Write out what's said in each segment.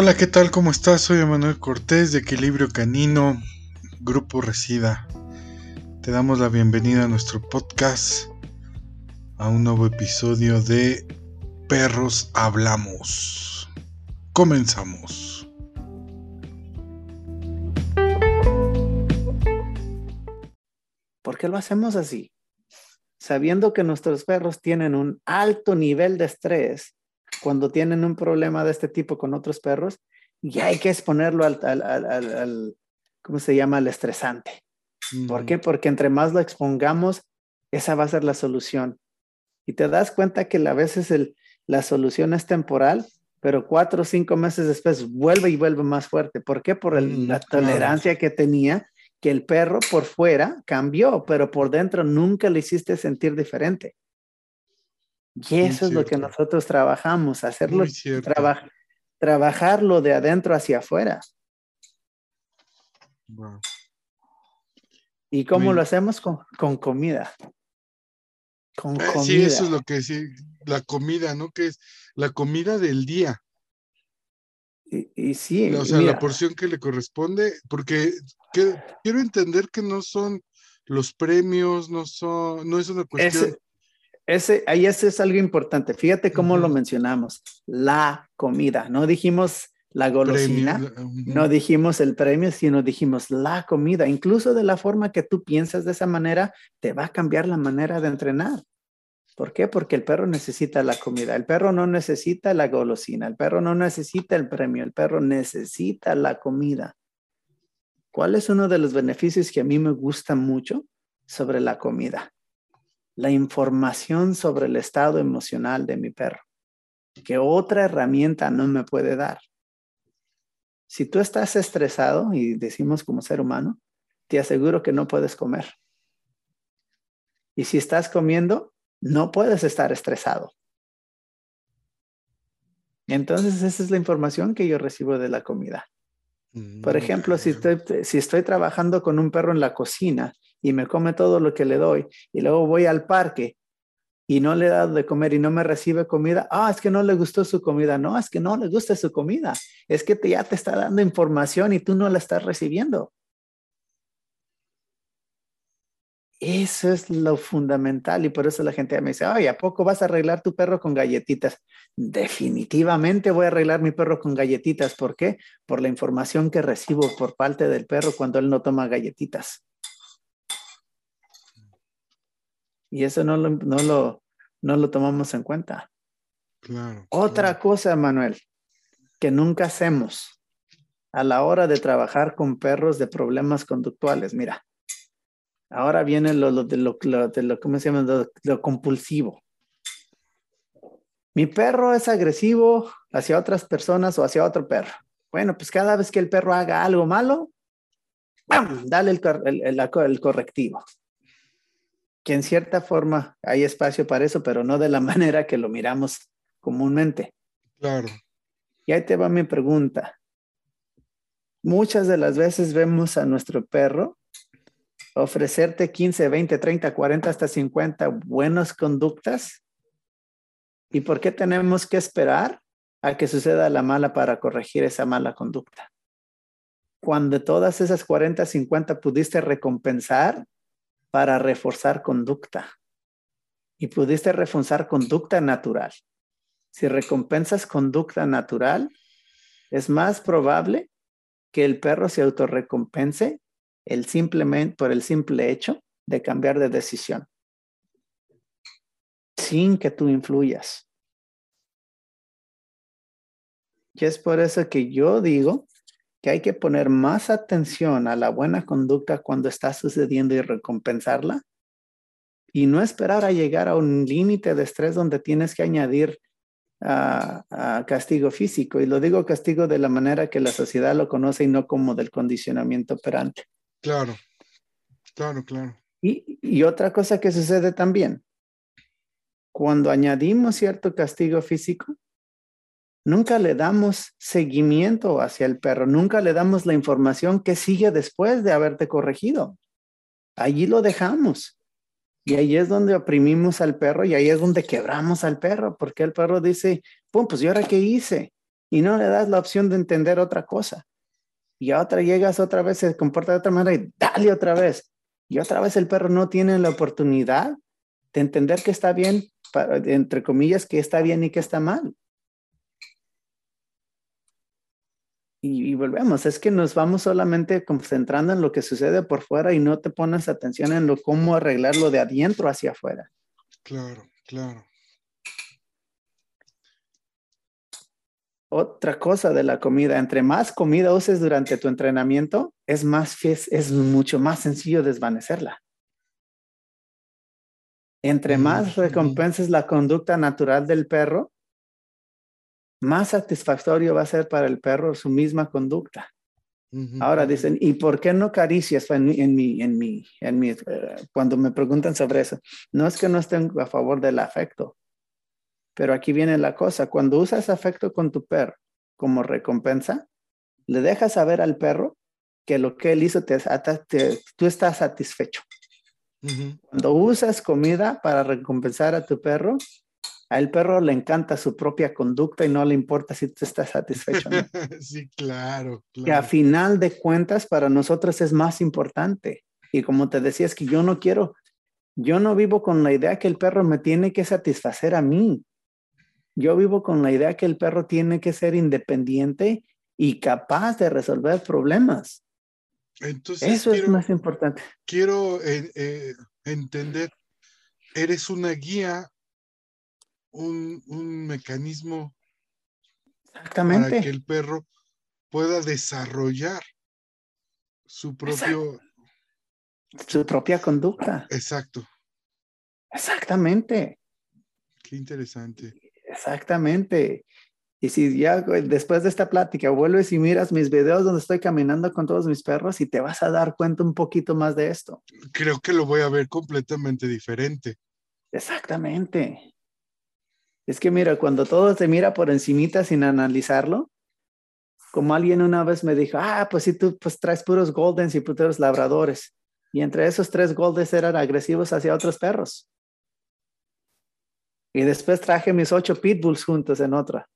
Hola, ¿qué tal? ¿Cómo estás? Soy Emanuel Cortés de Equilibrio Canino, Grupo Resida. Te damos la bienvenida a nuestro podcast, a un nuevo episodio de Perros Hablamos. Comenzamos. ¿Por qué lo hacemos así? Sabiendo que nuestros perros tienen un alto nivel de estrés cuando tienen un problema de este tipo con otros perros, ya hay que exponerlo al, al, al, ¿cómo se llama? Al estresante. ¿Por qué? Porque entre más lo expongamos, esa va a ser la solución. Y te das cuenta que a veces el, la solución es temporal, pero cuatro o cinco meses después vuelve y vuelve más fuerte. ¿Por qué? Por la tolerancia que tenía, que el perro por fuera cambió, pero por dentro nunca le hiciste sentir diferente. Y eso es lo que nosotros trabajamos, hacerlo, trabajarlo de adentro hacia afuera. ¿Y cómo lo hacemos? Con, comida. Con comida. Sí, eso es lo que sí, la comida, ¿no? Que es la comida del día. Y, sí. O sea, la porción que le corresponde, porque quiero entender que no son los premios, no son, no es una cuestión. Ese, ahí ese es algo importante. Fíjate cómo lo mencionamos. La comida. No dijimos la golosina, no dijimos el premio, sino dijimos la comida. Incluso de la forma que tú piensas de esa manera, te va a cambiar la manera de entrenar. ¿Por qué? Porque el perro necesita la comida. El perro no necesita la golosina. El perro no necesita el premio. El perro necesita la comida. ¿Cuál es uno de los beneficios que a mí me gusta mucho sobre la comida? La información sobre el estado emocional de mi perro, que otra herramienta no me puede dar. Si tú estás estresado, y decimos como ser humano, te aseguro que no puedes comer. Y si estás comiendo, no puedes estar estresado. Entonces, esa es la información que yo recibo de la comida. Por mm, ejemplo, si estoy, si estoy trabajando con un perro en la cocina y me come todo lo que le doy y luego voy al parque y no le he dado de comer y no me recibe comida, ah, es que no le gustó su comida, no, es que no le gusta su comida, es que ya te está dando información y tú no la estás recibiendo. Eso es lo fundamental y por eso la gente me dice, ay, ¿a poco vas a arreglar tu perro con galletitas? Definitivamente voy a arreglar mi perro con galletitas. ¿Por qué? Por la información que recibo por parte del perro cuando él no toma galletitas. Y eso no lo, no lo, no lo tomamos en cuenta. Otra cosa, Manuel, que nunca hacemos a la hora de trabajar con perros de problemas conductuales. Mira, ahora viene lo, de, lo, de lo, ¿cómo se llama? Lo, compulsivo. Mi perro es agresivo hacia otras personas o hacia otro perro. Bueno, pues cada vez que el perro haga algo malo, dale el, el correctivo que en cierta forma hay espacio para eso, pero no de la manera que lo miramos comúnmente. Claro. Y ahí te va mi pregunta. Muchas de las veces vemos a nuestro perro ofrecerte 15, 20, 30, 40, hasta 50 buenas conductas. ¿Y por qué tenemos que esperar a que suceda la mala para corregir esa mala conducta? Cuando todas esas 40, 50 pudiste recompensar para reforzar conducta. Y pudiste reforzar conducta natural. Si recompensas conducta natural, es más probable que el perro se autorrecompense el simplemente, por el simple hecho de cambiar de decisión, sin que tú influyas. Y es por eso que yo digo que hay que poner más atención a la buena conducta cuando está sucediendo y recompensarla y no esperar a llegar a un límite de estrés donde tienes que añadir a, castigo físico. Y lo digo castigo de la manera que la sociedad lo conoce y no como del condicionamiento operante. Claro, claro, claro. Y, y otra cosa que sucede también, cuando añadimos cierto castigo físico, nunca le damos seguimiento hacia el perro, nunca le damos la información que sigue después de haberte corregido. Allí lo dejamos. Y ahí es donde oprimimos al perro y ahí es donde quebramos al perro, porque el perro dice, pum, pues ¿y ahora qué hice? y no le das la opción de entender otra cosa. Y a otra llegas otra vez, se comporta de otra manera y dale otra vez. Y otra vez el perro no tiene la oportunidad de entender que está bien, entre comillas, que está bien y que está mal. Y, volvemos, es que nos vamos solamente concentrando en lo que sucede por fuera y no te pones atención en lo cómo arreglarlo de adentro hacia afuera. Claro, claro. Otra cosa de la comida, entre más comida uses durante tu entrenamiento, es más es mucho más sencillo desvanecerla. Entre más recompenses la conducta natural del perro, más satisfactorio va a ser para el perro su misma conducta. Ahora dicen, ¿y por qué no caricias en mi, en mi, en mi, en mi eh, cuando me preguntan sobre eso? No es que no estén a favor del afecto, pero aquí viene la cosa, cuando usas afecto con tu perro como recompensa, le dejas saber al perro que lo que él hizo, te, tú estás satisfecho. Cuando usas comida para recompensar a tu perro, al perro le encanta su propia conducta y no le importa si tú estás satisfecho. ¿no? sí, claro, claro. Que a final de cuentas para nosotros es más importante. Y como te decía, es que yo no quiero, yo no vivo con la idea que el perro me tiene que satisfacer a mí. Yo vivo con la idea que el perro tiene que ser independiente y capaz de resolver problemas. Entonces, Eso es más importante. Quiero eh, eh, entender, eres una guía un, mecanismo Exactamente. para que el perro pueda desarrollar su propio... Su propia conducta. Exacto. Exactamente. Qué interesante. Exactamente. Y si ya después de esta plática vuelves y miras mis videos donde estoy caminando con todos mis perros y te vas a dar cuenta un poquito más de esto. Creo que lo voy a ver completamente diferente. Exactamente. Es que mira, cuando todo se mira por encimita sin analizarlo, como alguien una vez me dijo, ah, pues si tú pues traes puros goldens y puros labradores. Y entre esos tres goldens eran agresivos hacia otros perros. Y después traje mis ocho pitbulls juntos en otra.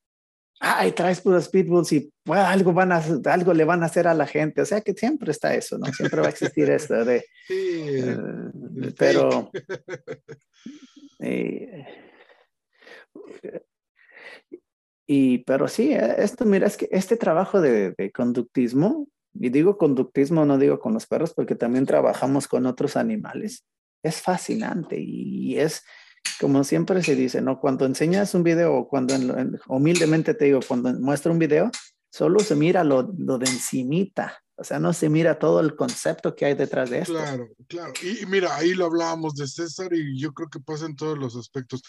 Ay, traes puros pitbulls y algo, van a, algo le van a hacer a la gente. O sea que siempre está eso, ¿no? Siempre va a existir esto de... Sí, eh, pero... Eh, y, pero sí, eh, esto, mira, es que este trabajo de, conductismo, y digo conductismo, no digo con los perros, porque también trabajamos con otros animales, es fascinante y es, como siempre se dice, ¿no? Cuando enseñas un video o cuando humildemente te digo, cuando muestro un video, solo se mira lo, lo de encimita. O sea, no se mira todo el concepto que hay detrás de esto. Claro, claro. Y, y mira, ahí lo hablábamos de César y yo creo que pasa en todos los aspectos.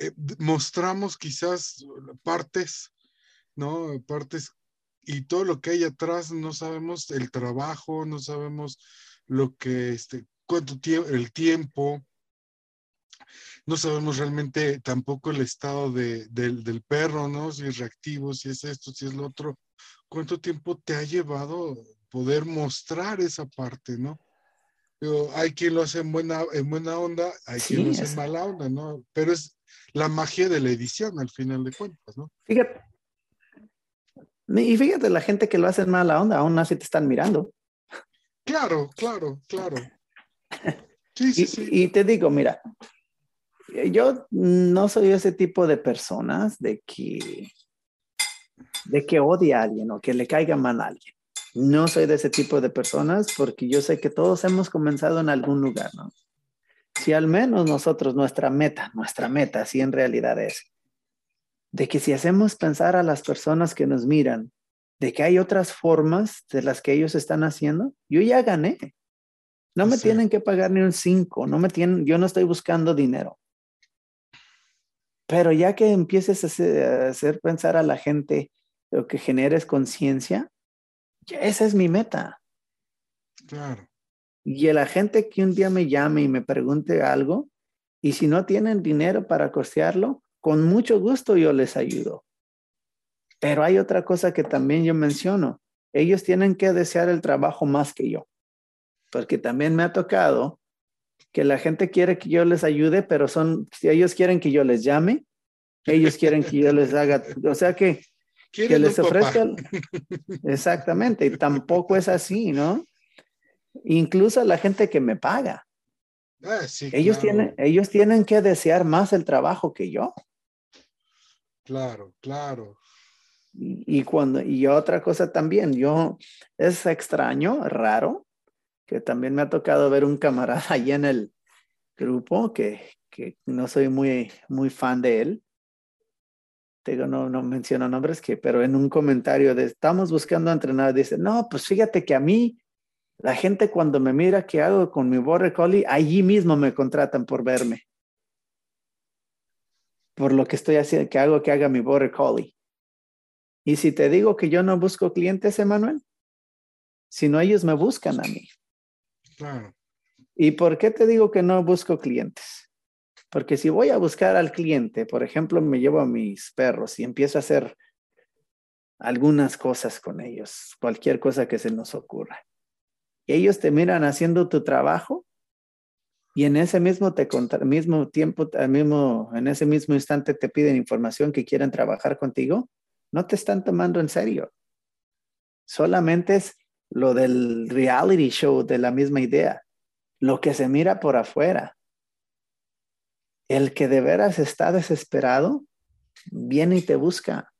Eh, mostramos quizás partes, ¿no? Partes y todo lo que hay atrás, no sabemos el trabajo, no sabemos lo que, este, cuánto tiempo, el tiempo, no sabemos realmente tampoco el estado de, del, perro, ¿no? Si es reactivo, si es esto, si es lo otro. ¿Cuánto tiempo te ha llevado poder mostrar esa parte, ¿no? hay quien lo hace en buena, en buena onda, hay quien lo hace en mala onda, ¿no? Pero es, la magia de la edición al final de cuentas, ¿no? Fíjate. Y fíjate, la gente que lo hace en mala onda, aún así te están mirando. Claro, claro, claro. Sí, sí, y, sí. y te digo, mira, yo no soy ese tipo de personas de que, de que odia a alguien o que le caiga mal a alguien. No soy de ese tipo de personas porque yo sé que todos hemos comenzado en algún lugar, ¿no? Si al menos nosotros, nuestra meta, nuestra meta, si en realidad es, de que si hacemos pensar a las personas que nos miran, de que hay otras formas de las que ellos están haciendo, yo ya gané. No me tienen que pagar ni un cinco, no me tienen, yo no estoy buscando dinero. Pero ya que empieces a hacer, a hacer pensar a la gente lo que generes conciencia, esa es mi meta. Claro. Y la gente que un día me llame y me pregunte algo, y si no tienen dinero para costearlo, con mucho gusto yo les ayudo. Pero hay otra cosa que también yo menciono. Ellos tienen que desear el trabajo más que yo. Porque también me ha tocado que la gente quiere que yo les ayude, pero son, si ellos quieren que yo les llame, ellos quieren que yo les haga, o sea que que les ofrezca. Exactamente, y tampoco es así, ¿no? Incluso la gente que me paga. Ah, ellos, tienen, ellos tienen que desear más el trabajo que yo. Claro, claro. Y, cuando, y otra cosa también, yo, es extraño, raro, que también me ha tocado ver un camarada ahí en el grupo que, que no soy muy, muy fan de él. Digo, no, no menciono nombres, que, pero en un comentario de estamos buscando entrenar, dice, no, pues fíjate que a mí, la gente cuando me mira qué hago con mi border collie, allí mismo me contratan por verme. Por lo que estoy haciendo, que hago que haga mi border collie. Y si te digo que yo no busco clientes, Emanuel, sino ellos me buscan a mí. Claro. ¿Y por qué te digo que no busco clientes? Porque si voy a buscar al cliente, por ejemplo, me llevo a mis perros y empiezo a hacer algunas cosas con ellos, cualquier cosa que se nos ocurra. Ellos te miran haciendo tu trabajo y en ese mismo, te, mismo tiempo, mismo, en ese mismo instante te piden información que quieren trabajar contigo, no te están tomando en serio. Solamente es lo del reality show de la misma idea, lo que se mira por afuera. El que de veras está desesperado, viene y te busca.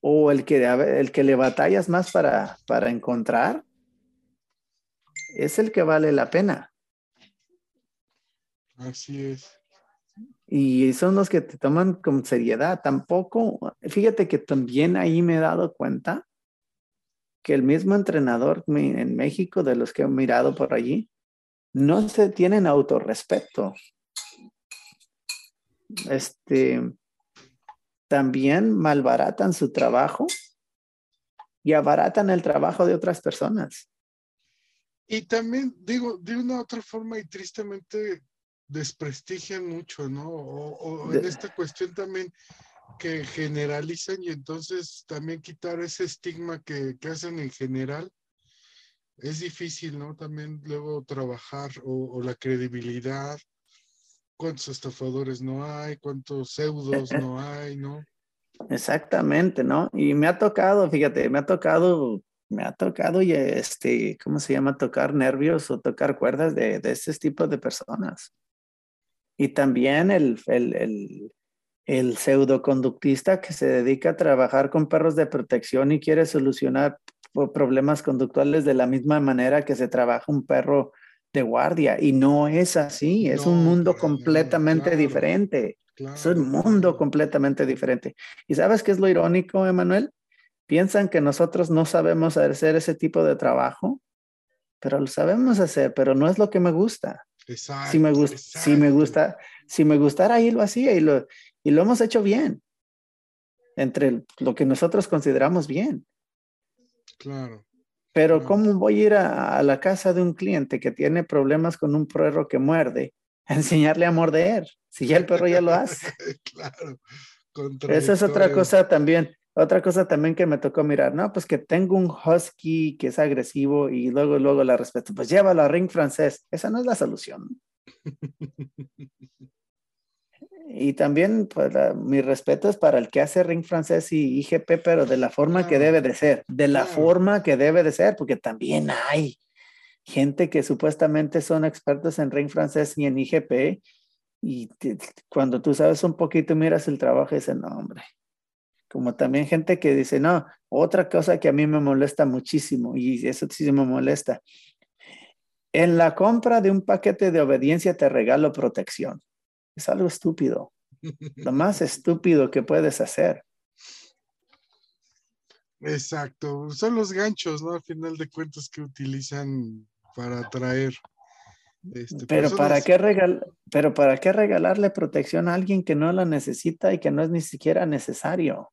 O el que, el que le batallas más para, para encontrar, es el que vale la pena. Así es. Y son los que te toman con seriedad. Tampoco, fíjate que también ahí me he dado cuenta que el mismo entrenador en México, de los que he mirado por allí, no se tienen autorrespeto. Este, también malbaratan su trabajo y abaratan el trabajo de otras personas. Y también digo, de una otra forma y tristemente desprestigian mucho, ¿no? O, en esta cuestión también que generalizan y entonces también quitar ese estigma que, hacen en general es difícil, ¿no? También luego trabajar o, la credibilidad, cuántos estafadores no hay, cuántos pseudos no hay, ¿no? Exactamente, ¿no? Y me ha tocado, fíjate, me ha tocado me ha tocado y este, ¿cómo se llama? Tocar nervios o tocar cuerdas de, de este tipo de personas. Y también el, el, el, el pseudoconductista que se dedica a trabajar con perros de protección y quiere solucionar problemas conductuales de la misma manera que se trabaja un perro de guardia. Y no es así, es un mundo completamente diferente. es un mundo completamente diferente. ¿Y sabes qué es lo irónico, Emanuel? piensan que nosotros no sabemos hacer ese tipo de trabajo, pero lo sabemos hacer, pero no es lo que me gusta. Exacto, si me gusta, si me gusta, si me gustara ahí lo hacía y lo, y lo hemos hecho bien. Entre lo que nosotros consideramos bien. Claro. Pero ¿cómo voy a ir a, la casa de un cliente que tiene problemas con un perro que muerde a enseñarle a morder? Si ya el perro ya lo hace. claro. Esa es otra cosa también. Otra cosa también que me tocó mirar, ¿no? Pues que tengo un husky que es agresivo y luego, luego la respeto, pues llévalo a ring francés. Esa no es la solución. y también, pues, mi respeto es para el que hace ring francés y IGP, pero de la forma que debe de ser, de la forma que debe de ser, porque también hay gente que supuestamente son expertos en ring francés y en IGP, y cuando tú sabes un poquito, miras el trabajo y dices, no, hombre, como también gente que dice, no, otra cosa que a mí me molesta muchísimo, y eso sí me molesta. En la compra de un paquete de obediencia te regalo protección. Es algo estúpido. Lo más estúpido que puedes hacer. Exacto. Son los ganchos, ¿no? Al final de cuentas que utilizan para atraer. Este, pero, ¿para qué regal pero ¿para qué regalarle protección a alguien que no la necesita y que no es ni siquiera necesario?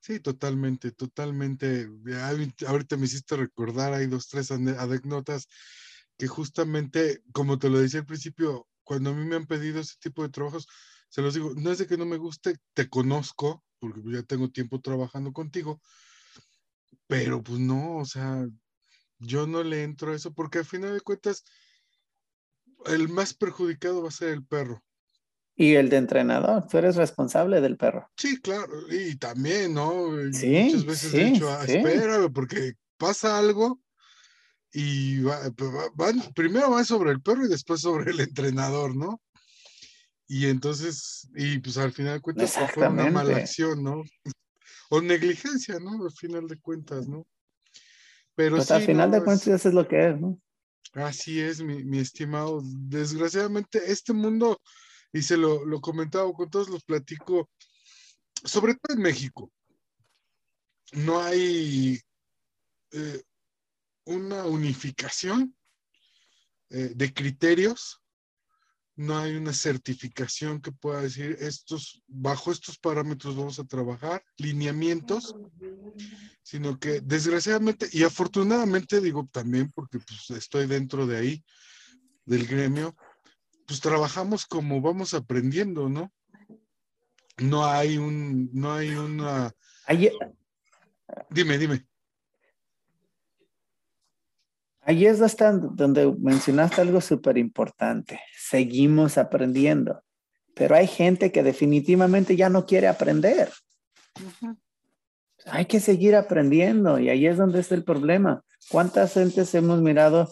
Sí, totalmente, totalmente. Ahorita me hiciste recordar, hay dos, tres anécdotas que justamente, como te lo decía al principio, cuando a mí me han pedido ese tipo de trabajos, se los digo, no es de que no me guste, te conozco, porque ya tengo tiempo trabajando contigo, pero pues no, o sea, yo no le entro a eso, porque al final de cuentas, el más perjudicado va a ser el perro. Y el de entrenador, tú eres responsable del perro. Sí, claro, y también, ¿no? Sí, Muchas veces sí, he dicho, "Ah, sí. espérame, porque pasa algo y va- va- van, primero va sobre el perro y después sobre el entrenador, ¿no? Y entonces, y pues al final de cuentas fue por una mala acción, ¿no? O negligencia, ¿no? Al final de cuentas, ¿no? Pero Pues sí, al final no, de cuentas es- eso es lo que es, ¿no? Así es, mi, mi estimado. Desgraciadamente, este mundo, y se lo, lo comentaba con todos los platico, sobre todo en México, no hay eh, una unificación eh, de criterios, no hay una certificación que pueda decir estos, bajo estos parámetros vamos a trabajar, lineamientos, sino que desgraciadamente y afortunadamente digo también porque pues estoy dentro de ahí, del gremio, pues trabajamos como vamos aprendiendo, ¿no? No hay un, no hay una, dime, dime. Ahí es donde mencionaste algo súper importante. Seguimos aprendiendo, pero hay gente que definitivamente ya no quiere aprender. Hay que seguir aprendiendo y ahí es donde está el problema. ¿Cuántas gentes hemos mirado?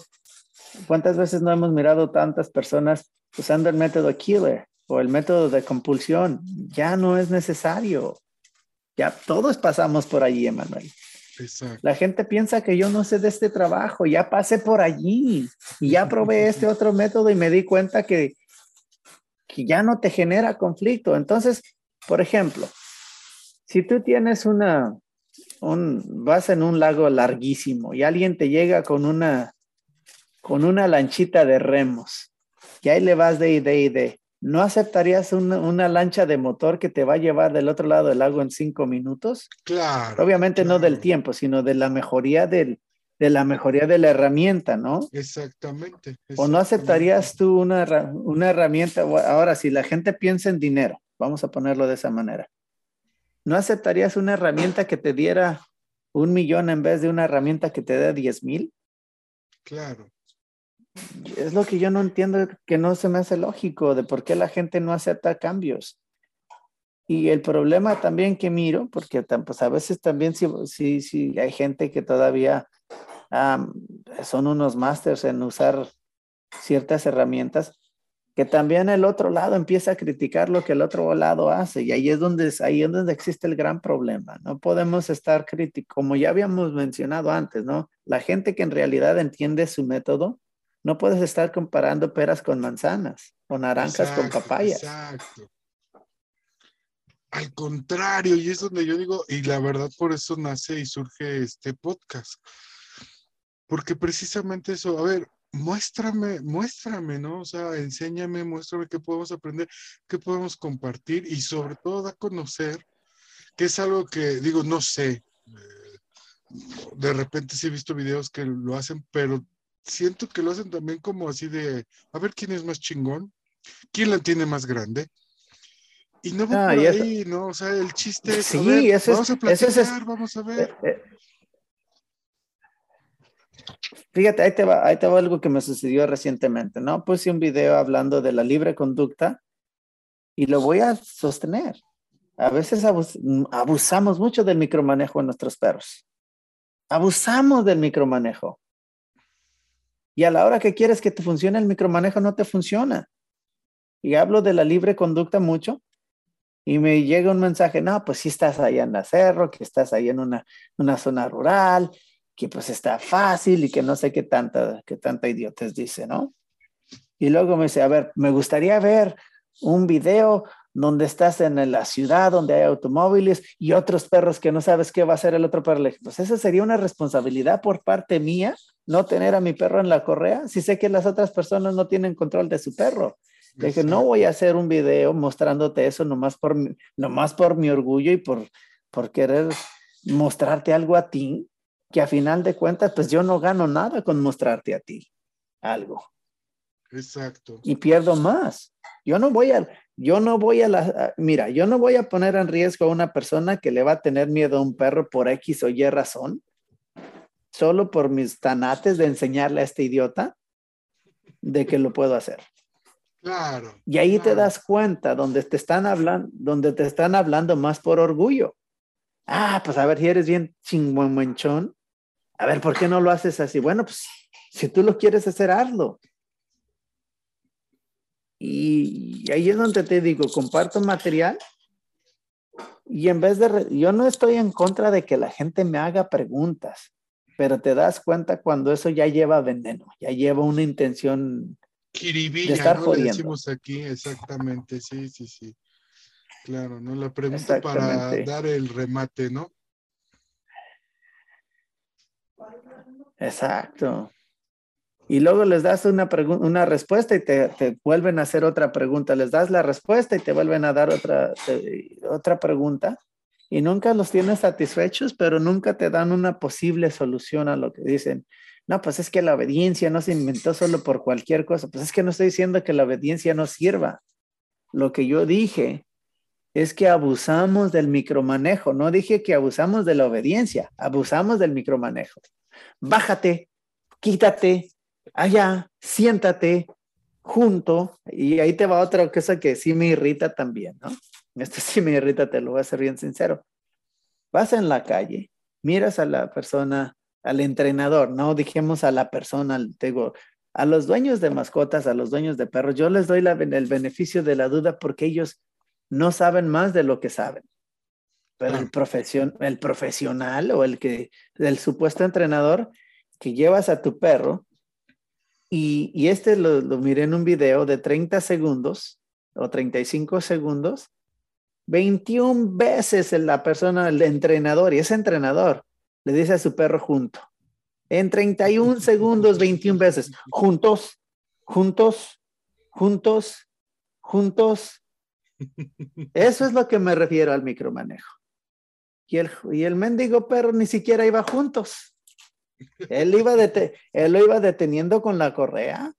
¿Cuántas veces no hemos mirado tantas personas usando el método killer o el método de compulsión? Ya no es necesario. Ya todos pasamos por allí, Emanuel. Exacto. La gente piensa que yo no sé de este trabajo, ya pasé por allí y ya probé este otro método y me di cuenta que, que ya no te genera conflicto. Entonces, por ejemplo, si tú tienes una, un, vas en un lago larguísimo y alguien te llega con una, con una lanchita de remos y ahí le vas de y de y de, ¿no aceptarías una, una lancha de motor que te va a llevar del otro lado del lago en cinco minutos? Claro. Obviamente no del tiempo, sino de la mejoría del, de la mejoría de la herramienta, ¿no? Exactamente. ¿O no aceptarías tú una, herra- una herramienta? Ahora, si la gente piensa en dinero, vamos a ponerlo de esa manera, ¿no aceptarías una herramienta que te diera un millón en vez de una herramienta que te dé 10 mil? Claro. Es lo que yo no entiendo, que no se me hace lógico de por qué la gente no acepta cambios. Y el problema también que miro, porque pues a veces también sí, sí, sí hay gente que todavía son unos másters en usar ciertas herramientas, que también el otro lado empieza a criticar lo que el otro lado hace. Y ahí es donde, ahí es donde existe el gran problema. No podemos estar críticos, como ya habíamos mencionado antes, ¿no? La gente que en realidad entiende su método, no puedes estar comparando peras con manzanas o naranjas con papayas. Exacto. Al contrario, y es donde yo digo, y la verdad por eso nace y surge este podcast. Porque precisamente eso, a ver, muéstrame, muéstrame, ¿no? O sea, enséñame, muéstrame qué podemos aprender, qué podemos compartir y sobre todo da a conocer, que es algo que digo, no sé, eh, de repente sí he visto videos que lo hacen, pero siento que lo hacen también como así de, a ver quién es más chingón, quién la tiene más grande. Y no va Ah, por eso- ahí, ¿no? O sea, el chiste es, a Sí, ver, eso es- vamos a eso es- platicar, vamos a ver. Eh, eh, Fíjate, ahí te, va, ahí te va algo que me sucedió recientemente, ¿no? Puse un video hablando de la libre conducta y lo voy a sostener. A veces abus- abusamos mucho del micromanejo en nuestros perros. Abusamos del micromanejo. Y a la hora que quieres que te funcione el micromanejo, no te funciona. Y hablo de la libre conducta mucho y me llega un mensaje, no, pues sí estás allá en la cerro, que estás ahí en una, una zona rural, que pues está fácil y que no sé qué tanta, qué tanta idiotez dice, ¿no? Y luego me dice, a ver, me gustaría ver un video donde estás en la ciudad, donde hay automóviles y otros perros que no sabes qué va a hacer el otro perro. Pues esa sería una responsabilidad por parte mía, no tener a mi perro en la correa, si sé que las otras personas no tienen control de su perro. Le dije, no voy a hacer un video mostrándote eso nomás por, nomás por mi orgullo y por, por querer mostrarte algo a ti, que a final de cuentas, pues yo no gano nada con mostrarte a ti algo Exacto. y pierdo más. Yo no voy a, yo no voy a la, a- mira, yo no voy a poner en riesgo a una persona que le va a tener miedo a un perro por X o Y razón, solo por mis tanates de enseñarle a este idiota de que lo puedo hacer. Claro. Y ahí te das cuenta donde te están hablando, donde te están hablando más por orgullo. Ah, pues a ver, si eres bien chingüenchón, a ver, ¿por qué no lo haces así? Bueno, pues si tú lo quieres hacer, hazlo. Y ahí es donde te digo, comparto material y en vez de, yo no estoy en contra de que la gente me haga preguntas, pero te das cuenta cuando eso ya lleva veneno, ya lleva una intención Kiribilla, de estar ¿no? decimos aquí, exactamente, sí, sí, sí. Claro, ¿no? La pregunta para dar el remate, ¿no? Exacto. Y luego les das una, una respuesta y te, te, vuelven a hacer otra pregunta. Les das la respuesta y te vuelven a dar otra, otra pregunta. Y nunca los tienes satisfechos, pero nunca te dan una posible solución a lo que dicen. No, pues es que la obediencia no se inventó solo por cualquier cosa. Pues es que no estoy diciendo que la obediencia no sirva. Lo que yo dije es que abusamos del micromanejo. No dije que abusamos de la obediencia, abusamos del micromanejo. Bájate, quítate, allá, siéntate junto. Y ahí te va otra cosa que sí me irrita también, ¿no? Esto sí me irrita, te lo voy a ser bien sincero. Vas en la calle, miras a la persona al entrenador, no dijimos a la persona, digo, a los dueños de mascotas, a los dueños de perros, yo les doy el beneficio de la duda porque ellos no saben más de lo que saben. Pero el, profesión, el profesional o el que, el supuesto entrenador que llevas a tu perro, y, y este lo, lo miré en un video de 30 segundos o 35 segundos, 21 veces la persona, el entrenador, y ese entrenador le dice a su perro junto. En 31 segundos, 21 veces. Juntos, juntos, juntos, juntos. Eso es lo que me refiero al micromanejo. Y el, y el mendigo perro ni siquiera iba juntos. Él, iba él lo iba deteniendo con la correa,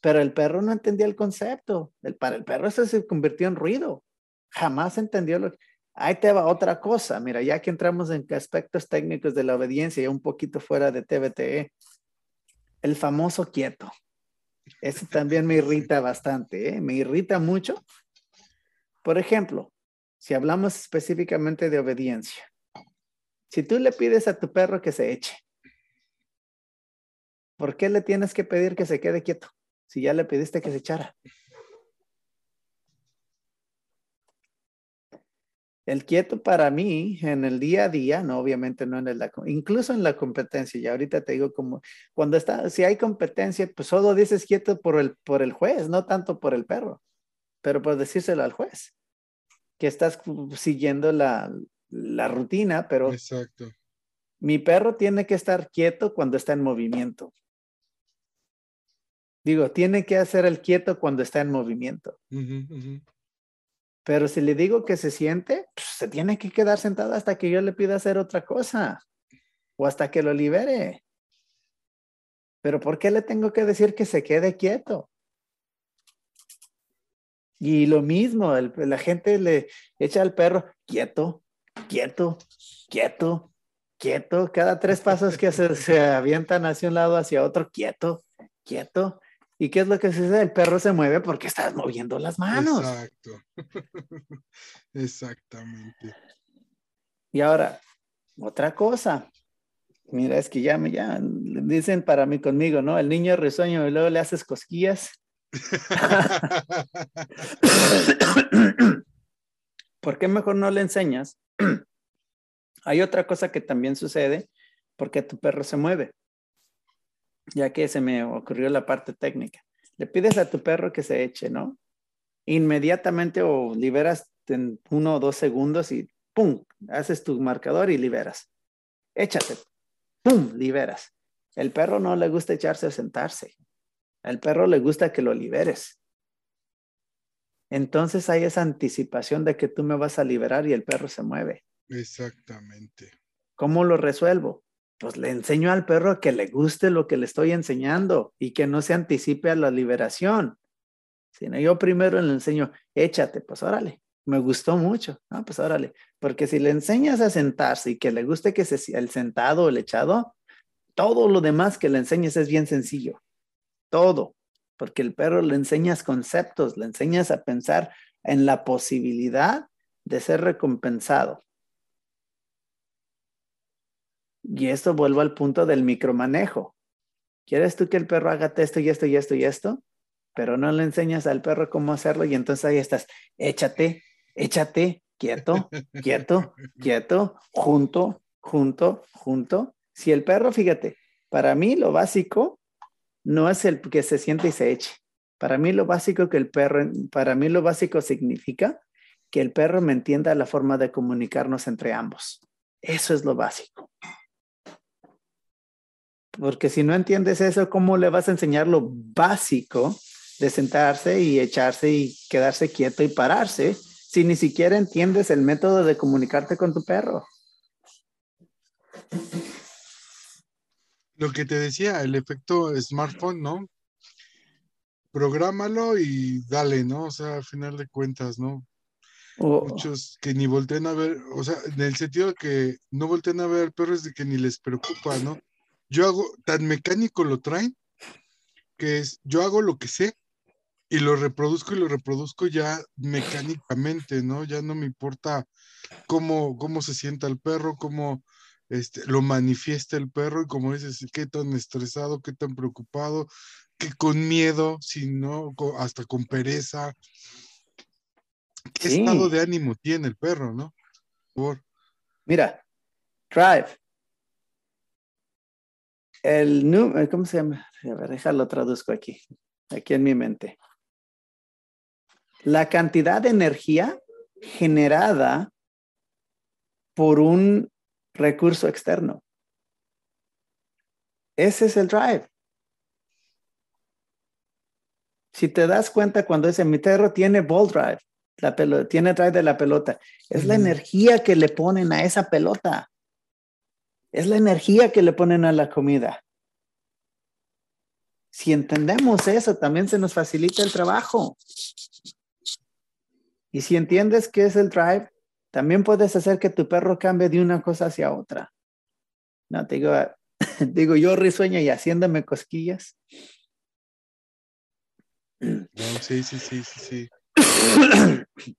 pero el perro no entendía el concepto. El, para el perro eso se convirtió en ruido. Jamás entendió lo que... Ahí te va otra cosa. Mira, ya que entramos en aspectos técnicos de la obediencia y un poquito fuera de TBTE, el famoso quieto. Ese también me irrita bastante, ¿eh? me irrita mucho. Por ejemplo, si hablamos específicamente de obediencia, si tú le pides a tu perro que se eche, ¿por qué le tienes que pedir que se quede quieto si ya le pediste que se echara? El quieto para mí en el día a día, no, obviamente no en el, incluso en la competencia, y ahorita te digo como, cuando está, si hay competencia, pues solo dices quieto por el, por el juez, no tanto por el perro, pero por decírselo al juez, que estás siguiendo la, la rutina, pero Exacto. mi perro tiene que estar quieto cuando está en movimiento. Digo, tiene que hacer el quieto cuando está en movimiento. Pero si le digo que se siente, pues, se tiene que quedar sentado hasta que yo le pida hacer otra cosa o hasta que lo libere. Pero ¿por qué le tengo que decir que se quede quieto? Y lo mismo, la gente le echa al perro quieto, quieto, quieto, quieto. Cada tres pasos que se, se avientan hacia un lado, hacia otro, quieto, quieto. ¿Y qué es lo que sucede? El perro se mueve porque estás moviendo las manos. Exacto. Exactamente. Y ahora, otra cosa. Mira, es que ya me ya dicen para mí conmigo, ¿no? El niño risueño y luego le haces cosquillas. ¿Por qué mejor no le enseñas? Hay otra cosa que también sucede porque tu perro se mueve ya que se me ocurrió la parte técnica. Le pides a tu perro que se eche, ¿no? Inmediatamente o liberas en uno o dos segundos y ¡pum! Haces tu marcador y liberas. Échate. ¡Pum! Liberas. El perro no le gusta echarse o sentarse. Al perro le gusta que lo liberes. Entonces hay esa anticipación de que tú me vas a liberar y el perro se mueve. Exactamente. ¿Cómo lo resuelvo? Pues le enseño al perro que le guste lo que le estoy enseñando y que no se anticipe a la liberación. Sino yo primero le enseño, échate, pues órale, me gustó mucho, ¿no? Pues órale, porque si le enseñas a sentarse y que le guste que se, el sentado o el echado, todo lo demás que le enseñes es bien sencillo, todo. porque el perro le enseñas conceptos, le enseñas a pensar en la posibilidad de ser recompensado. Y esto vuelvo al punto del micromanejo. ¿Quieres tú que el perro haga esto y esto y esto y esto? Pero no le enseñas al perro cómo hacerlo y entonces ahí estás, échate, échate, quieto, quieto, quieto, junto, junto, junto. Si el perro, fíjate, para mí lo básico no es el que se siente y se eche. Para mí lo básico que el perro, para mí lo básico significa que el perro me entienda la forma de comunicarnos entre ambos. Eso es lo básico. Porque si no entiendes eso, ¿cómo le vas a enseñar lo básico de sentarse y echarse y quedarse quieto y pararse si ni siquiera entiendes el método de comunicarte con tu perro? Lo que te decía, el efecto smartphone, ¿no? Prográmalo y dale, ¿no? O sea, al final de cuentas, ¿no? Muchos que ni volteen a ver, o sea, en el sentido de que no volteen a ver al perro es de que ni les preocupa, ¿no? Yo hago, tan mecánico lo traen, que es, yo hago lo que sé y lo reproduzco y lo reproduzco ya mecánicamente, ¿no? Ya no me importa cómo, cómo se sienta el perro, cómo este, lo manifiesta el perro y como dices, qué tan estresado, qué tan preocupado, que con miedo, si no, hasta con pereza. ¿Qué estado de ánimo tiene el perro, no? Por... Mira, Drive. El número, ¿cómo se llama? A ver, déjalo traduzco aquí, aquí en mi mente. La cantidad de energía generada por un recurso externo. Ese es el drive. Si te das cuenta cuando ese mi perro tiene ball drive, la pelota, tiene drive de la pelota, es la energía que le ponen a esa pelota. Es la energía que le ponen a la comida. Si entendemos eso, también se nos facilita el trabajo. Y si entiendes qué es el drive, también puedes hacer que tu perro cambie de una cosa hacia otra. No, te digo, digo yo risueña y haciéndome cosquillas. sí, sí, sí, sí, sí.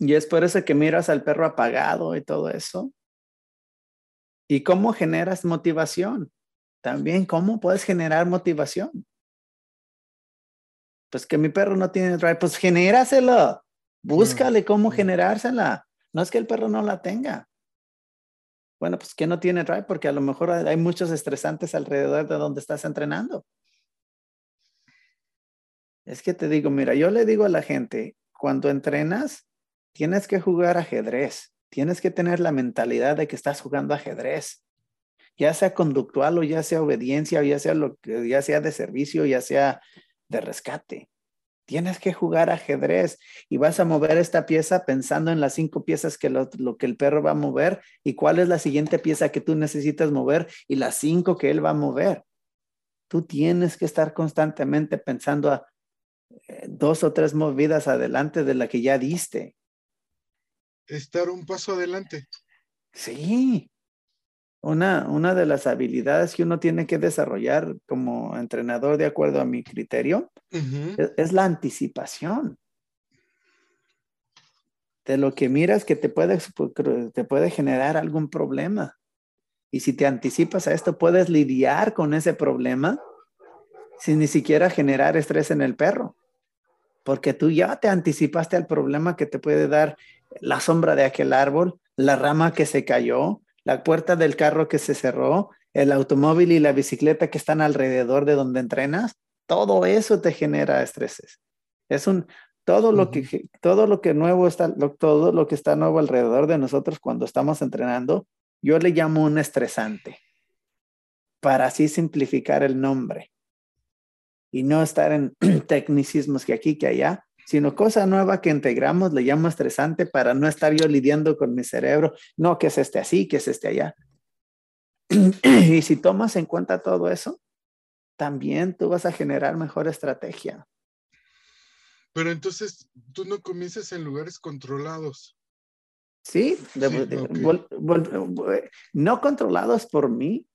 Y es por eso que miras al perro apagado y todo eso. ¿Y cómo generas motivación? También, ¿cómo puedes generar motivación? Pues que mi perro no tiene drive, pues genéraselo. Búscale cómo generársela. No es que el perro no la tenga. Bueno, pues que no tiene drive porque a lo mejor hay muchos estresantes alrededor de donde estás entrenando. Es que te digo, mira, yo le digo a la gente, cuando entrenas, tienes que jugar ajedrez. Tienes que tener la mentalidad de que estás jugando ajedrez. Ya sea conductual o ya sea obediencia o ya sea lo que ya sea de servicio, ya sea de rescate. Tienes que jugar ajedrez y vas a mover esta pieza pensando en las cinco piezas que lo, que el perro va a mover y cuál es la siguiente pieza que tú necesitas mover y las cinco que él va a mover. Tú tienes que estar constantemente pensando a eh, dos o tres movidas adelante de la que ya diste. Estar un paso adelante. Sí, una, una de las habilidades que uno tiene que desarrollar como entrenador, de acuerdo a mi criterio, es, la anticipación de lo que miras que te puede, te puede generar algún problema. Y si te anticipas a esto, puedes lidiar con ese problema sin ni siquiera generar estrés en el perro. Porque tú ya te anticipaste al problema que te puede dar la sombra de aquel árbol, la rama que se cayó, la puerta del carro que se cerró, el automóvil y la bicicleta que están alrededor de donde entrenas, todo eso te genera estreses. Es un todo lo que todo lo que nuevo está todo lo que está nuevo alrededor de nosotros cuando estamos entrenando, yo le llamo un estresante. Para así simplificar el nombre y no estar en tecnicismos que aquí que allá, sino cosa nueva que integramos, le llamo estresante para no estar yo lidiando con mi cerebro, no que es este así, que es este allá. y si tomas en cuenta todo eso, también tú vas a generar mejor estrategia. Pero entonces tú no comienzas en lugares controlados. Sí, no controlados por mí,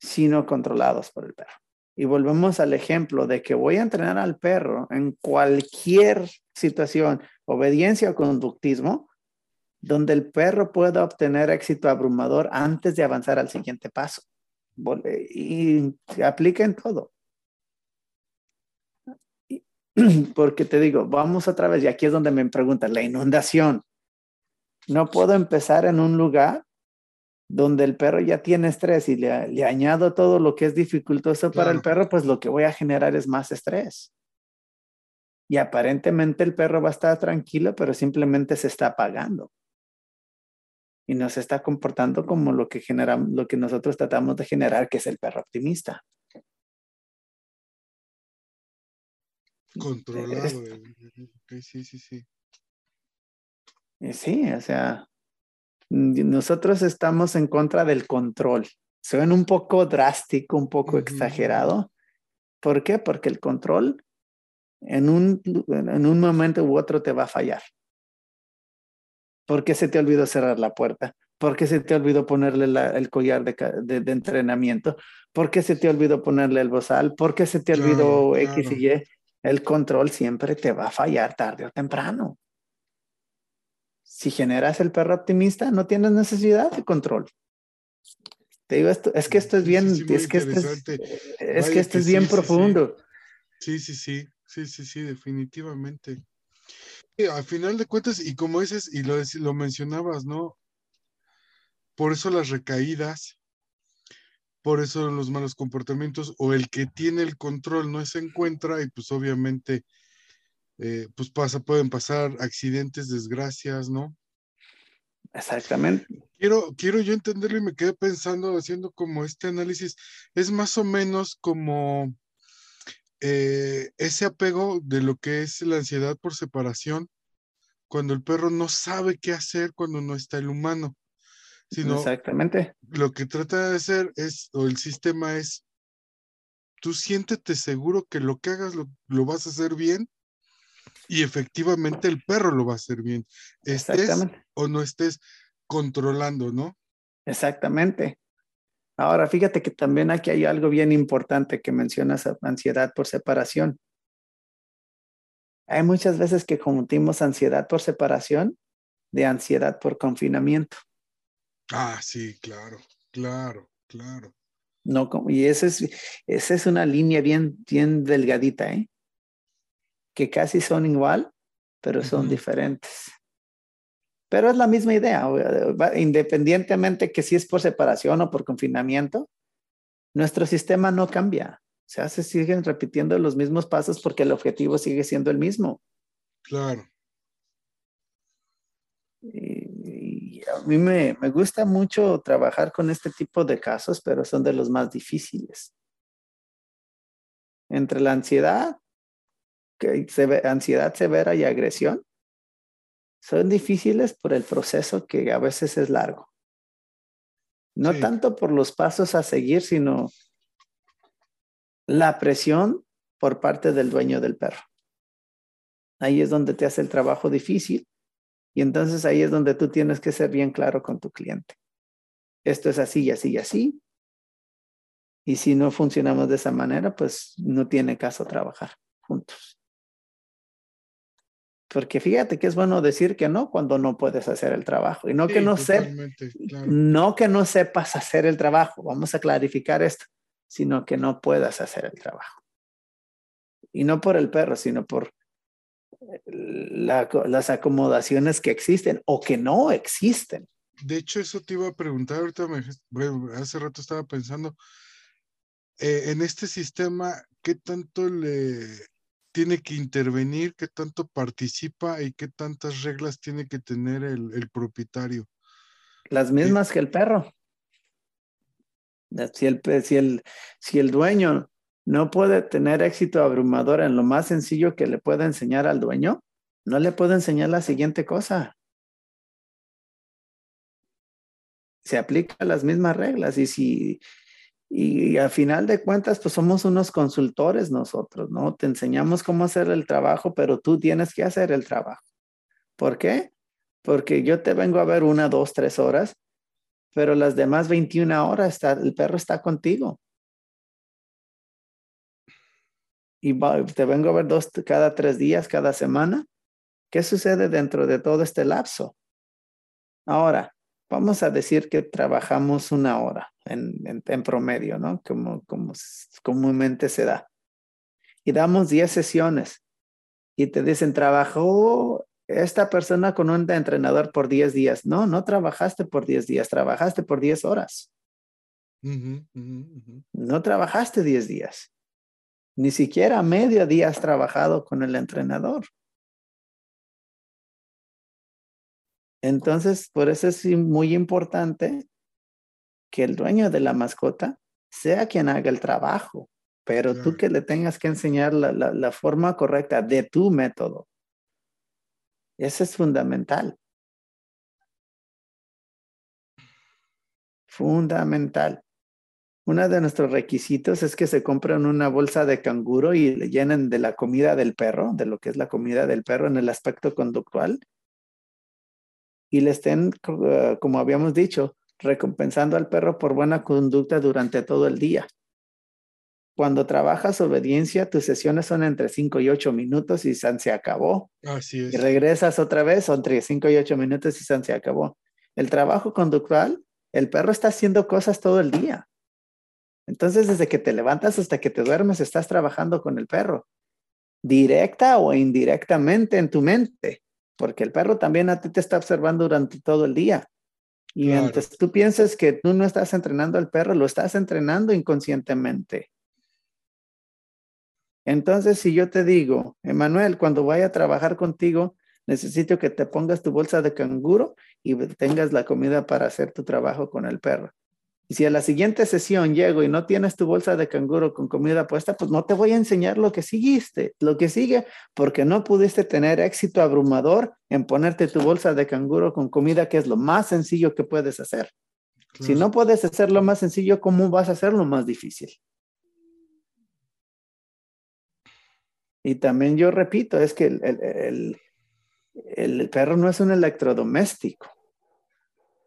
sino controlados por el perro. Y volvemos al ejemplo de que voy a entrenar al perro en cualquier situación, obediencia o conductismo, donde el perro pueda obtener éxito abrumador antes de avanzar al siguiente paso. Y se aplica en todo. Porque te digo, vamos otra vez, y aquí es donde me preguntan, la inundación. No puedo empezar en un lugar donde el perro ya tiene estrés y le, le añado todo lo que es dificultoso para el perro, pues lo que voy a generar es más estrés. Y aparentemente el perro va a estar tranquilo, pero simplemente se está apagando. Y no se está comportando como lo que, genera, lo que nosotros tratamos de generar, que es el perro optimista. Controlado. sí, sí, sí. Sí, o sea, nosotros estamos en contra del control. Suena un poco drástico, un poco exagerado. ¿Por qué? Porque el control en un, en un momento u otro te va a fallar. ¿Por qué se te olvidó cerrar la puerta? ¿Por qué se te olvidó ponerle el collar de, de, entrenamiento? ¿Por qué se te olvidó ponerle el bozal? ¿Por qué se te olvidó X y Y? El control siempre te va a fallar tarde o temprano. Si generas el perro optimista, no tienes necesidad de control. Te digo esto, es que esto es bien, es, que esto es, es que esto es bien profundo. Sí, sí, sí, sí, sí, sí, definitivamente. Y al final de cuentas, y como dices, y lo, lo mencionabas, ¿no? Por eso las recaídas, por eso los malos comportamientos, o el que tiene el control no se encuentra, y pues obviamente eh, pues pasa, pueden pasar accidentes, desgracias, ¿no? Exactamente. Quiero, quiero yo entenderlo y me quedé pensando, haciendo como este análisis, es más o menos como eh, ese apego de lo que es la ansiedad por separación, cuando el perro no sabe qué hacer cuando no está el humano. Sino Exactamente. Lo que trata de hacer es, o el sistema es, tú siéntete seguro que lo que hagas lo, lo vas a hacer bien y efectivamente el perro lo va a hacer bien. Estés o no estés controlando, ¿no? Exactamente. Ahora, fíjate que también aquí hay algo bien importante que mencionas, ansiedad por separación. Hay muchas veces que confundimos ansiedad por separación de ansiedad por confinamiento. Ah, sí, claro, claro, claro. No, y esa es, esa es una línea bien, bien delgadita, ¿eh? Que casi son igual, pero son diferentes. Pero es la misma idea, independientemente que si es por separación o por confinamiento, nuestro sistema no cambia. O sea, se siguen repitiendo los mismos pasos porque el objetivo sigue siendo el mismo. Claro. Y, a mí me, me gusta mucho trabajar con este tipo de casos, pero son de los más difíciles. Entre la ansiedad ansiedad severa y agresión son difíciles por el proceso que a veces es largo. No tanto por los pasos a seguir, sino la presión por parte del dueño del perro. Ahí es donde te hace el trabajo difícil y entonces ahí es donde tú tienes que ser bien claro con tu cliente. Esto es así y así y así. Y si no funcionamos de esa manera, pues no tiene caso trabajar juntos. Porque fíjate que es bueno decir que no cuando no puedes hacer el trabajo y no que no no que no sepas hacer el trabajo, vamos a clarificar esto, sino que no puedas hacer el trabajo. Y no por el perro, sino por las acomodaciones que existen o que no existen. De hecho, eso te iba a preguntar, ahorita hace rato estaba pensando, eh, en este sistema, ¿qué tanto le, tiene que intervenir, qué tanto participa y qué tantas reglas tiene que tener el, propietario. Las mismas que el perro. Si el, si, el, si el dueño no puede tener éxito abrumador en lo más sencillo que le puede enseñar al dueño, no le puede enseñar la siguiente cosa. Se aplican las mismas reglas y si, y a final de cuentas, pues somos unos consultores nosotros, ¿no? Te enseñamos cómo hacer el trabajo, pero tú tienes que hacer el trabajo. ¿Por qué? Porque yo te vengo a ver una, dos, tres horas, pero las demás 21 horas está, el perro está contigo. y te vengo a ver dos, cada tres días, cada semana, ¿qué sucede dentro de todo este lapso? Ahora, vamos a decir que trabajamos una hora en, en, promedio, ¿no? Como, como comúnmente se da. Y damos 10 sesiones y te dicen, trabajó esta persona con un entrenador por 10 días. No, no trabajaste por 10 días, trabajaste por 10 horas. No trabajaste 10 días. Ni siquiera medio día has trabajado con el entrenador. Entonces, por eso es muy importante que el dueño de la mascota sea quien haga el trabajo, pero tú que le tengas que enseñar la, la forma correcta de tu método. Eso es fundamental. Fundamental. Uno de nuestros requisitos es que se compren una bolsa de canguro y le llenen de la comida del perro, de lo que es la comida del perro en el aspecto conductual. Y le estén, eh, como habíamos dicho, recompensando al perro por buena conducta durante todo el día. Cuando trabajas obediencia, tus sesiones son entre 5 y 8 minutos y se acabó. Así es. Y regresas otra vez, son entre 5 y 8 minutos y se acabó. El trabajo conductual, el perro está haciendo cosas todo el día. Entonces, desde que te levantas hasta que te duermes, estás trabajando con el perro, directa o indirectamente en tu mente, porque el perro también a ti te está observando durante todo el día. Y mientras tú piensas que tú no estás entrenando al perro, lo estás entrenando inconscientemente. Entonces, si yo te digo, Emanuel, cuando vaya a trabajar contigo, necesito que te pongas tu bolsa de canguro y tengas la comida para hacer tu trabajo con el perro. Y si a la siguiente sesión llego y no tienes tu bolsa de canguro con comida puesta, pues no te voy a enseñar lo que siguiste, lo que sigue, porque no pudiste tener éxito abrumador en ponerte tu bolsa de canguro con comida, que es lo más sencillo que puedes hacer. Si no puedes hacer lo más sencillo, ¿cómo vas a hacer lo más difícil? Y también yo repito, es que el, el perro no es un electrodoméstico.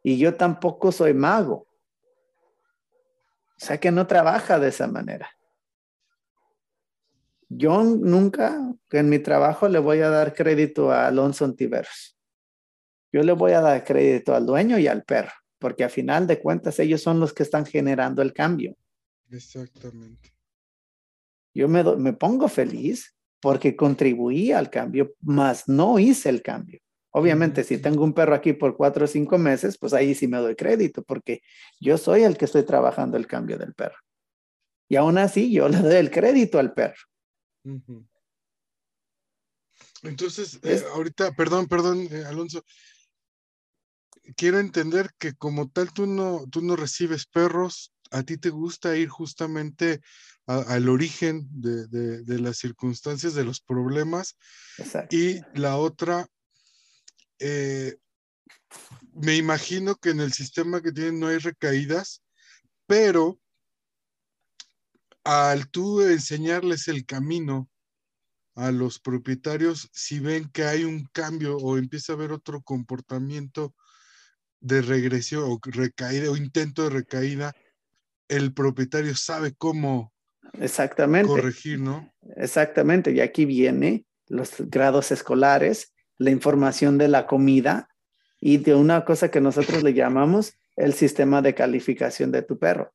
Y yo tampoco soy mago. O sea que no trabaja de esa manera. Yo nunca en mi trabajo le voy a dar crédito a Alonso Antiveros. Yo le voy a dar crédito al dueño y al perro, porque a final de cuentas ellos son los que están generando el cambio. Exactamente. Yo me, me pongo feliz porque contribuí al cambio, mas no hice el cambio. Obviamente, si tengo un perro aquí por cuatro o cinco meses, pues ahí sí me doy crédito, porque yo soy el que estoy trabajando el cambio del perro. Y aún así, yo le doy el crédito al perro. Entonces, eh, ahorita, perdón, perdón, eh, Alonso, quiero entender que como tal tú no, tú no recibes perros, a ti te gusta ir justamente al origen de, las circunstancias, de los problemas. Y la otra, eh, me imagino que en el sistema que tienen no hay recaídas, pero al tú enseñarles el camino a los propietarios, si ven que hay un cambio o empieza a haber otro comportamiento de regresión o recaída o intento de recaída, el propietario sabe cómo Exactamente. corregir, ¿no? Exactamente, y aquí viene los grados escolares la información de la comida y de una cosa que nosotros le llamamos el sistema de calificación de tu perro.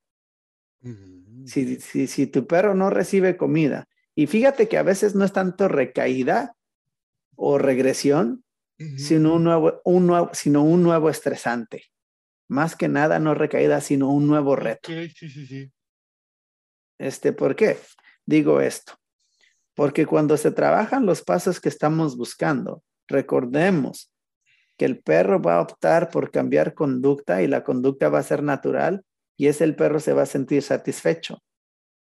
si, si, tu perro no recibe comida, y fíjate que a veces no es tanto recaída o regresión, sino, un nuevo, un nuevo, sino un nuevo estresante. Más que nada no recaída, sino un nuevo reto. sí, sí, sí. Este, ¿Por qué? Digo esto. Porque cuando se trabajan los pasos que estamos buscando, Recordemos que el perro va a optar por cambiar conducta y la conducta va a ser natural y ese el perro se va a sentir satisfecho.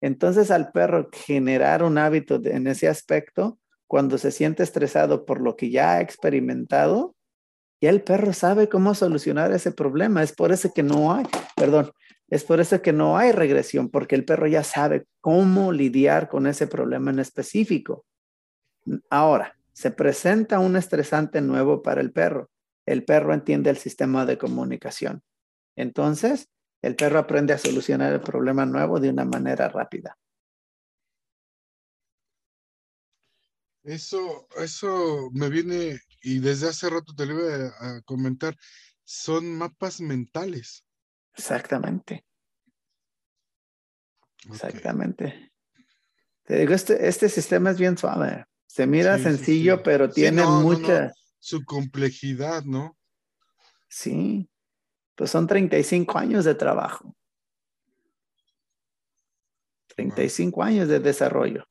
Entonces al perro generar un hábito en ese aspecto, cuando se siente estresado por lo que ya ha experimentado, ya el perro sabe cómo solucionar ese problema. Es por eso que no hay, perdón, es por eso que no hay regresión, porque el perro ya sabe cómo lidiar con ese problema en específico. Ahora, se presenta un estresante nuevo para el perro. El perro entiende el sistema de comunicación. Entonces, el perro aprende a solucionar el problema nuevo de una manera rápida. Eso, eso me viene, y desde hace rato te lo iba a, comentar, son mapas mentales. Exactamente. Exactamente. Te digo, este, este sistema es bien suave. Se mira sencillo, pero tiene mucha... Su complejidad, ¿no? Sí. Pues son 35 años de trabajo. 35 años de desarrollo.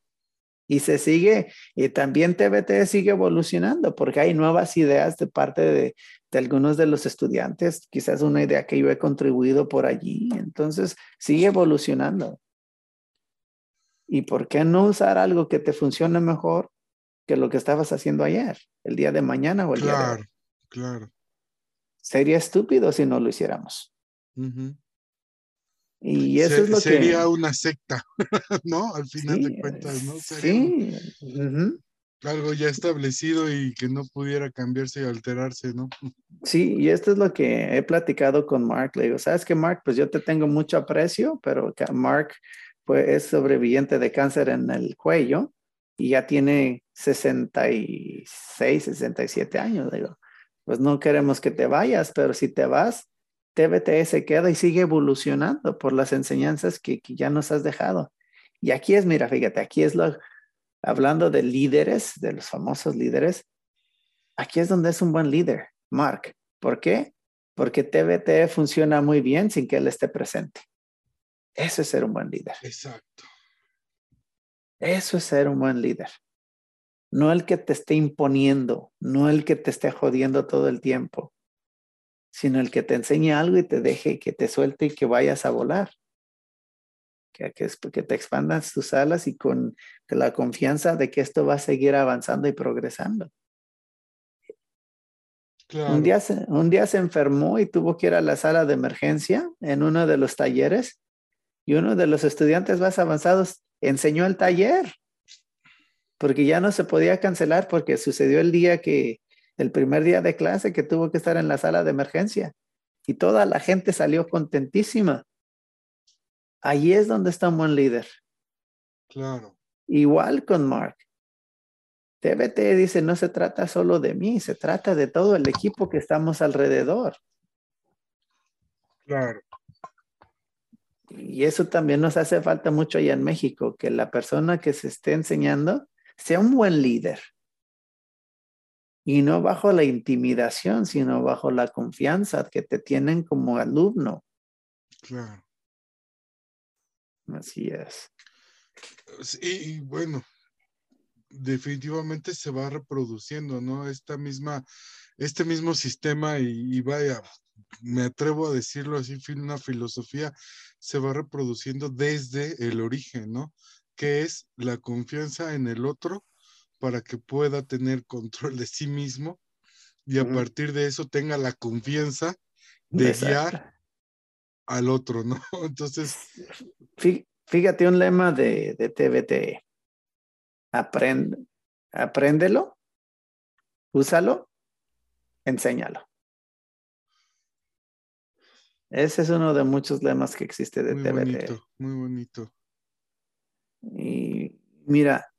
Y se sigue, y también TBT sigue evolucionando porque hay nuevas ideas de parte de, de, algunos de los estudiantes, quizás una idea que yo he contribuido por allí. Entonces, sigue evolucionando. ¿Y por qué no usar algo que te funcione mejor que lo que estabas haciendo ayer, el día de mañana o el día de hoy? Claro, Sería estúpido si no lo hiciéramos. Y eso es lo que... Sería una secta, ¿no? Al final de cuentas, ¿no? sí. Algo ya establecido y que no pudiera cambiarse y alterarse, ¿no? Sí, y esto es lo que he platicado con Mark. Le digo, ¿sabes qué, Mark? Pues yo te tengo mucho aprecio, pero Mark pues, es sobreviviente de cáncer en el cuello y ya tiene 66, 67 años. Digo, pues no queremos que te vayas, pero si te vas, TBT se queda y sigue evolucionando por las enseñanzas que, ya nos has dejado. Y aquí es, mira, fíjate, aquí es lo, hablando de líderes, de los famosos líderes, aquí es donde es un buen líder, Mark. ¿Por qué? Porque TBT funciona muy bien sin que él esté presente. Eso es ser un buen líder. Exacto. Eso es ser un buen líder. No el que te esté imponiendo, no el que te esté jodiendo todo el tiempo, sino el que te enseñe algo y te deje que te suelte y que vayas a volar. Que, que, que te expandas tus alas y con la confianza de que esto va a seguir avanzando y progresando. Un, día se, un día se enfermó y tuvo que ir a la sala de emergencia en uno de los talleres y uno de los estudiantes más avanzados enseñó el taller porque ya no se podía cancelar porque sucedió el día que, el primer día de clase que tuvo que estar en la sala de emergencia y toda la gente salió contentísima. Allí es donde está un buen líder. Claro. Igual con Mark. TBT dice, no se trata solo de mí, se trata de todo el equipo que estamos alrededor. Claro. Y eso también nos hace falta mucho allá en México, que la persona que se esté enseñando sea un buen líder. Y no bajo la intimidación, sino bajo la confianza que te tienen como alumno. Claro. Así es. Y, bueno, definitivamente se va reproduciendo, ¿no? Esta misma, este mismo sistema y, vaya, me atrevo a decirlo así, una filosofía se va reproduciendo desde el origen, ¿no? Que es la confianza en el otro para que pueda tener control de sí mismo y a partir de eso tenga la confianza de guiar al otro, ¿no? Entonces. Fíjate un lema de, de TBT. Aprende, apréndelo, úsalo, enséñalo. Ese es uno de muchos lemas que existe de muy. Bonito, muy bonito. Y mira,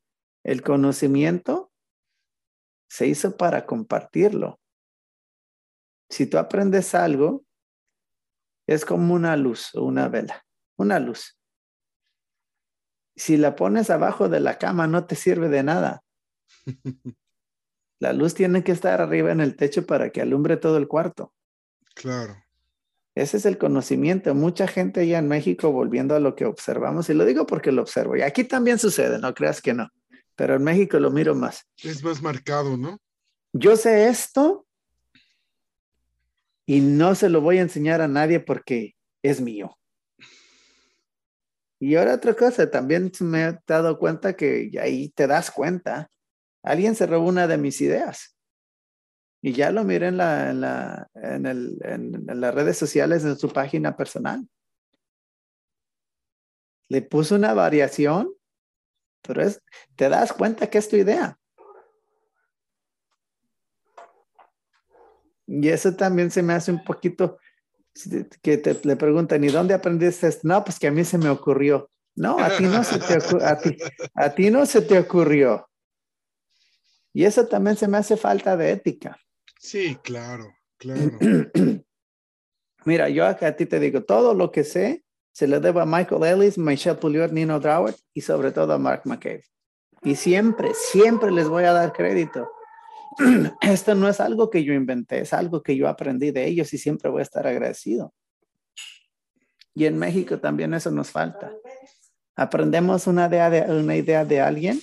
el conocimiento se hizo para compartirlo. Si tú aprendes algo, es como una luz o una vela, una luz. Si la pones abajo de la cama, no te sirve de nada. La luz tiene que estar arriba en el techo para que alumbre todo el cuarto. Claro. Ese es el conocimiento. Mucha gente ya en México, volviendo a lo que observamos, y lo digo porque lo observo, y aquí también sucede, no creas que no pero en México lo miro más. Es más marcado, ¿no? Yo sé esto y no se lo voy a enseñar a nadie porque es mío. Y ahora otra cosa, también me he dado cuenta que ahí te das cuenta, alguien se robó una de mis ideas. Y ya lo miré en, la, en, el, en las redes sociales, en su página personal. Le puso una variación pero es, te das cuenta que es tu idea. Y eso también se me hace un poquito que te le preguntan, ¿y dónde aprendiste esto? No, pues que a mí se me ocurrió. No, a ti no se te, a ti, a ti no se te ocurrió. Y eso también se me hace falta de ética. Sí, claro, claro. Mira, yo acá a ti te digo, todo lo que sé se le debo a Michael Ellis, Michelle Pouliot, Nino Droward y sobre todo a Mark McCabe. Y siempre, siempre les voy a dar crédito. Esto no es algo que yo inventé, es algo que yo aprendí de ellos y siempre voy a estar agradecido. Y en México también eso nos falta. Aprendemos una idea de, una idea de alguien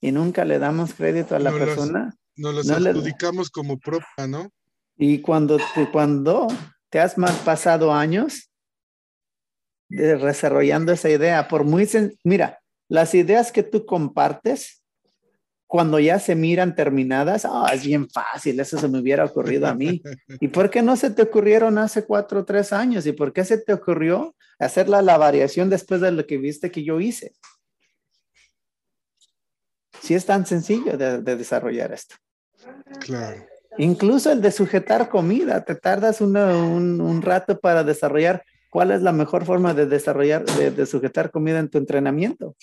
y nunca le damos crédito a la persona. No los adjudicamos como propia, ¿no? Y cuando te, cuando te has más pasado años desarrollando esa idea, por muy, mira, las ideas que tú compartes, cuando ya se miran terminadas, ah, es bien fácil, eso se me hubiera ocurrido a mí. ¿Y por qué no se te ocurrieron hace cuatro o tres años? ¿Y por qué se te ocurrió hacer la, variación después de lo que viste que yo hice? Si es tan sencillo de, desarrollar esto. Claro. Incluso el de sujetar comida, te tardas un, un, rato para desarrollar ¿Cuál es la mejor forma de desarrollar, de, sujetar comida en tu entrenamiento?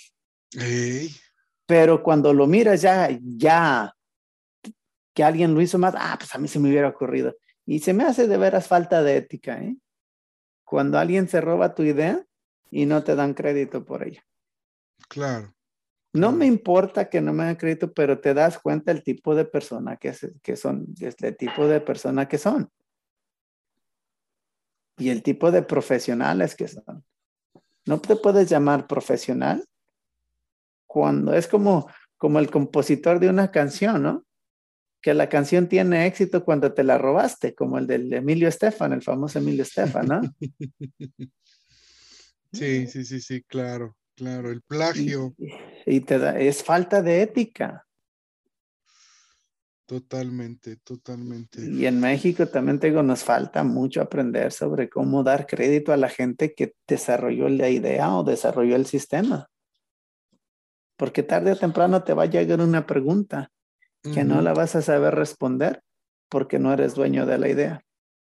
Pero cuando lo miras ya, ya, que alguien lo hizo más, ah, pues a mí se me hubiera ocurrido. Y se me hace de veras falta de ética, ¿eh? Cuando alguien se roba tu idea y no te dan crédito por ella. Claro. No me importa que no me den crédito, pero te das cuenta el tipo de persona que, que son, este tipo de persona que son y el tipo de profesionales que son. No te puedes llamar profesional cuando es como, como el compositor de una canción, ¿no? Que la canción tiene éxito cuando te la robaste, como el del Emilio Estefan, el famoso Emilio Estefan, ¿no? Sí, sí, sí, sí, claro, claro, el plagio. Y, te da, es falta de ética. Totalmente, totalmente. Y en México también tengo, nos falta mucho aprender sobre cómo dar crédito a la gente que desarrolló la idea o desarrolló el sistema. Porque tarde o temprano te va a llegar una pregunta que no la vas a saber responder porque no eres dueño de la idea.